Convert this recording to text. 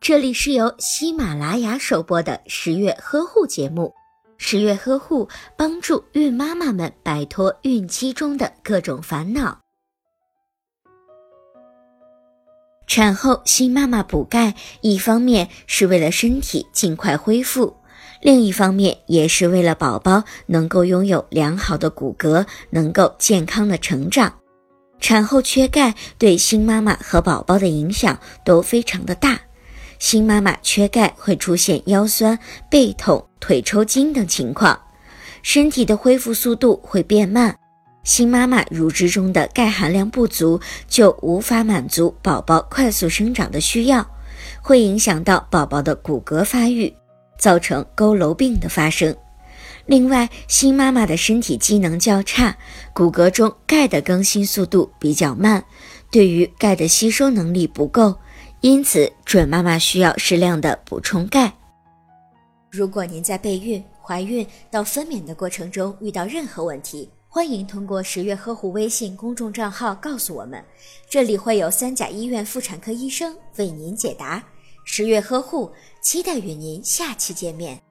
这里是由喜马拉雅首播的十月呵护节目。十月呵护帮助孕妈妈们摆脱孕期中的各种烦恼。产后新妈妈补钙，一方面是为了身体尽快恢复，另一方面也是为了宝宝能够拥有良好的骨骼，能够健康的成长。产后缺钙对新妈妈和宝宝的影响都非常的大。新妈妈缺钙会出现腰酸、背痛、腿抽筋等情况，身体的恢复速度会变慢。新妈妈乳汁中的钙含量不足，就无法满足宝宝快速生长的需要，会影响到宝宝的骨骼发育，造成佝偻病的发生。另外，新妈妈的身体机能较差，骨骼中钙的更新速度比较慢，对于钙的吸收能力不够。因此，准妈妈需要适量的补充钙。如果您在备孕、怀孕到分娩的过程中遇到任何问题，欢迎通过十月呵护微信公众账号告诉我们，这里会有三甲医院妇产科医生为您解答。十月呵护，期待与您下期见面。